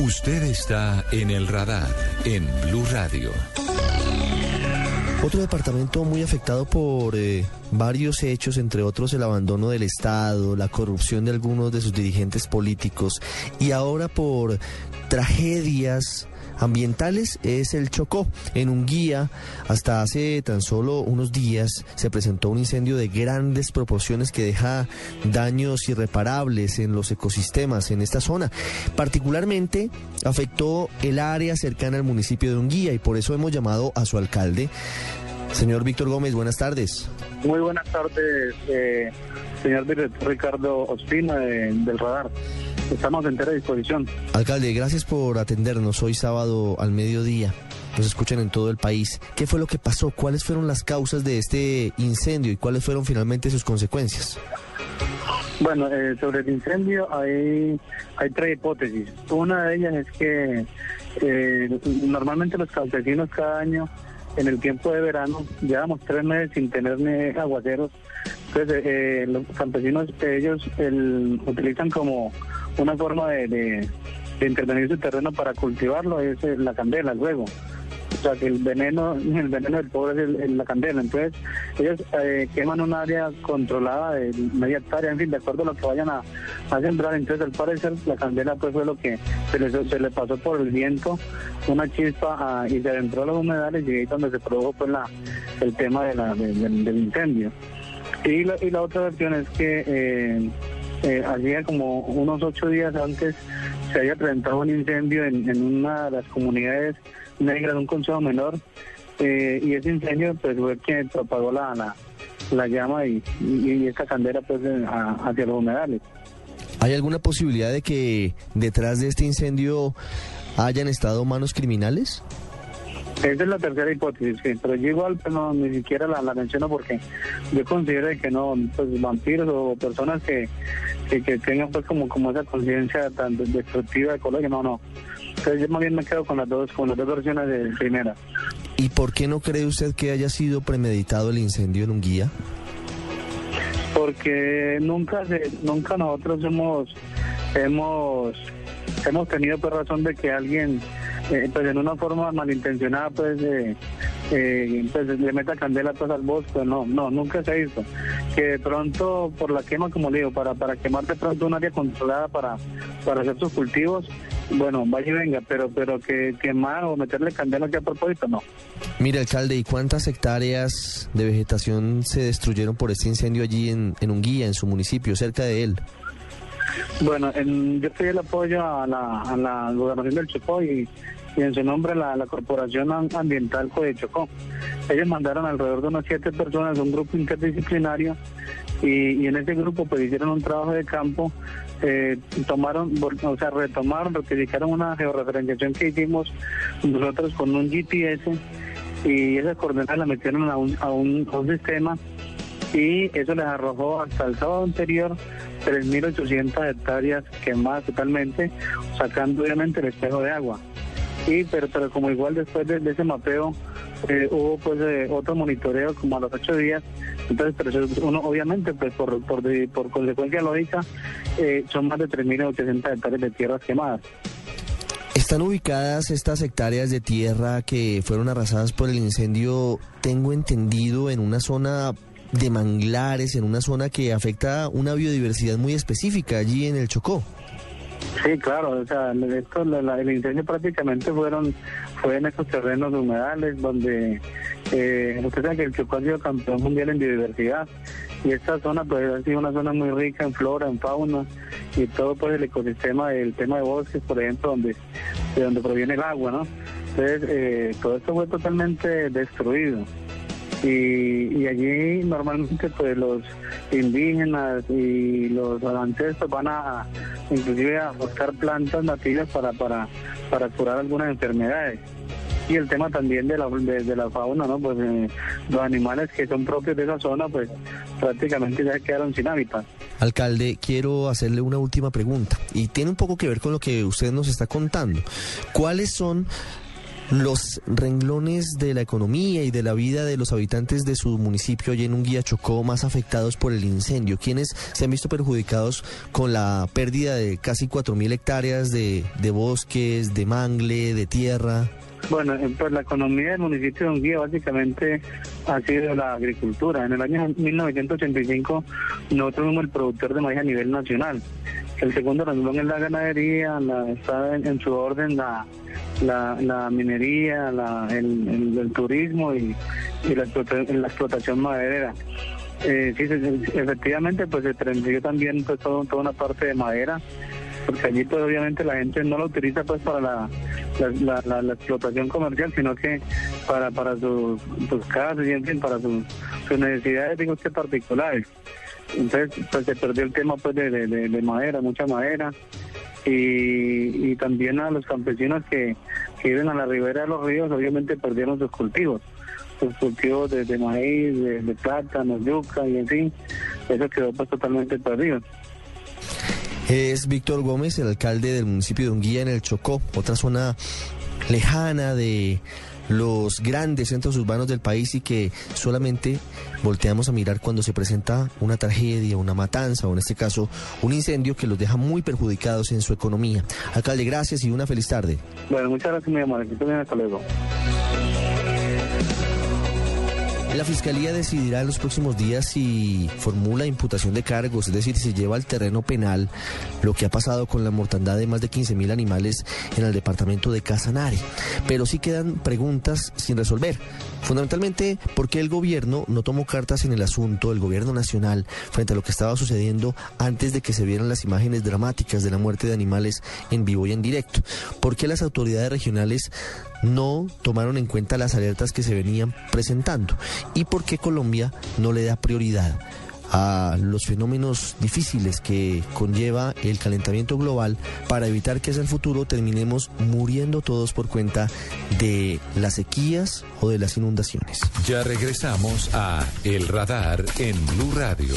Usted está en el radar en Blue Radio. Otro departamento muy afectado por eh, varios hechos, entre otros el abandono del Estado, la corrupción de algunos de sus dirigentes políticos y ahora por tragedias ambientales es el Chocó. En un guía, hasta hace tan solo unos días, se presentó un incendio de grandes proporciones que deja daños irreparables en los ecosistemas en esta zona. Particularmente afectó el área cercana al municipio de Unguía y por eso hemos llamado a su alcalde. Señor Víctor Gómez, buenas tardes. Muy buenas tardes, eh, señor director Ricardo Ospina del Radar. Estamos en entera disposición. Alcalde, gracias por atendernos hoy sábado al mediodía. Nos escuchan en todo el país. ¿Qué fue lo que pasó? ¿Cuáles fueron las causas de este incendio y cuáles fueron finalmente sus consecuencias? Bueno, eh, sobre el incendio hay, hay tres hipótesis. Una de ellas es que eh, normalmente los campesinos cada año en el tiempo de verano llevamos tres meses sin tener aguaceros. Entonces eh, los campesinos ellos el, utilizan como una forma de, intervenir su terreno para cultivarlo es eh, la candela luego. O sea que el veneno, el veneno del pobre es la candela. Entonces, ellos eh, queman un área controlada de media hectárea, en fin, de acuerdo a lo que vayan a, sembrar. Entonces, al parecer, la candela pues fue lo que se le, se le pasó por el viento, una chispa ah, y se adentró a los humedales y ahí es donde se produjo pues la, el tema del incendio. Y la, y la otra versión es que eh, eh, como unos ocho días antes se había presentado un incendio en, una de las comunidades negras de un consejo menor eh, y ese incendio pues fue quien propagó la, la, llama y, y, esta candela pues hacia los humedales. ¿Hay alguna posibilidad de que detrás de este incendio hayan estado manos criminales? Esa es la tercera hipótesis, sí, pero yo igual pues, no, ni siquiera la, menciono porque yo considero que no, pues vampiros o personas que, que, tengan pues como, como esa conciencia tan destructiva ecológica, no, no. Entonces yo más bien me quedo con las dos, con las dos versiones de primera. ¿Y por qué no cree usted que haya sido premeditado el incendio en un guía? Porque nunca se, nunca nosotros hemos hemos hemos tenido pues razón de que alguien eh, pues en una forma malintencionada pues, eh, eh, pues le meta candela pues al bosque, no, no, nunca se visto. Que de pronto por la quema, como digo, para, para quemar de pronto un área controlada para, para hacer sus cultivos, bueno, vaya y venga, pero pero que quemar o meterle candela aquí a propósito, no. Mire, alcalde, ¿y cuántas hectáreas de vegetación se destruyeron por este incendio allí en, en Unguía, en su municipio, cerca de él? Bueno, en, yo estoy el apoyo a la, a la gobernación del Chocó y, y en su nombre la, Corporación Ambiental de Chocó. Ellos mandaron alrededor de unas siete personas, un grupo interdisciplinario, y, en ese grupo pues hicieron un trabajo de campo, eh, tomaron, o sea, retomaron, rectificaron una georreferenciación que hicimos nosotros con un GPS y esas coordenadas las metieron a un, a un, a un sistema y eso les arrojó hasta el sábado anterior 3.800 hectáreas quemadas totalmente, sacando obviamente el espejo de agua. Y pero, pero como igual después de, ese mapeo eh, hubo pues eh, otro monitoreo como a los ocho días, entonces pero uno obviamente pues por, por, por consecuencia lógica eh, son más de 3.800 hectáreas de tierras quemadas. ¿Están ubicadas estas hectáreas de tierra que fueron arrasadas por el incendio, tengo entendido, en una zona de manglares en una zona que afecta una biodiversidad muy específica allí en el Chocó. Sí, claro, o sea, esto, el incendio prácticamente fueron fue en estos terrenos humedales donde eh, usted sabe que el Chocó ha campeón mundial en biodiversidad y esta zona pues ha sido una zona muy rica en flora, en fauna y todo pues el ecosistema del tema de bosques, por ejemplo, donde de donde proviene el agua, ¿no? Entonces eh, todo esto fue totalmente destruido y, allí normalmente pues los indígenas y los avances pues, van a inclusive a buscar plantas nativas para para para curar algunas enfermedades. Y el tema también de la de, la fauna no pues eh, los animales que son propios de esa zona pues prácticamente ya quedaron sin hábitat. Alcalde, quiero hacerle una última pregunta. Y tiene un poco que ver con lo que usted nos está contando. ¿Cuáles son los renglones de la economía y de la vida de los habitantes de su municipio allí en un guía Chocó más afectados por el incendio? ¿Quiénes se han visto perjudicados con la pérdida de casi 4.000 hectáreas de, de bosques, de mangle, de tierra? Bueno, eh, pues la economía del municipio de Unguía básicamente ha sido la agricultura. En el año 1985 nosotros somos el productor de maíz a nivel nacional. El segundo renglón es la ganadería, la, está en, su orden la, minería, el, turismo y, la, explotación maderera. Eh, sí, efectivamente, pues se prendió también pues, toda una parte de madera porque allí pues obviamente la gente no lo utiliza pues para la, la, explotación comercial, sino que para, para sus, casas y en fin, para sus, necesidades, digo que particulares. Entonces, pues se perdió el tema pues de, de, madera, mucha madera, y, y, también a los campesinos que, viven a la ribera de los ríos, obviamente perdieron sus cultivos, sus cultivos de, maíz, de, de plátanos, yuca y en fin, eso quedó pues totalmente perdido. Es Víctor Gómez, el alcalde del municipio de Unguía en el Chocó, otra zona lejana de los grandes centros urbanos del país y que solamente volteamos a mirar cuando se presenta una tragedia, una matanza o en este caso un incendio que los deja muy perjudicados en su economía. Alcalde, gracias y una feliz tarde. Bueno, muchas gracias, mi amor. Hasta luego. La Fiscalía decidirá en los próximos días si formula imputación de cargos, es decir, si lleva al terreno penal lo que ha pasado con la mortandad de más de 15.000 animales en el departamento de Casanare. Pero sí quedan preguntas sin resolver. Fundamentalmente, ¿por qué el gobierno no tomó cartas en el asunto, el gobierno nacional, frente a lo que estaba sucediendo antes de que se vieran las imágenes dramáticas de la muerte de animales en vivo y en directo? ¿Por qué las autoridades regionales no tomaron en cuenta las alertas que se venían presentando? ¿Y por qué Colombia no le da prioridad? a los fenómenos difíciles que conlleva el calentamiento global para evitar que hacia el futuro terminemos muriendo todos por cuenta de las sequías o de las inundaciones. Ya regresamos a El Radar en Blue Radio.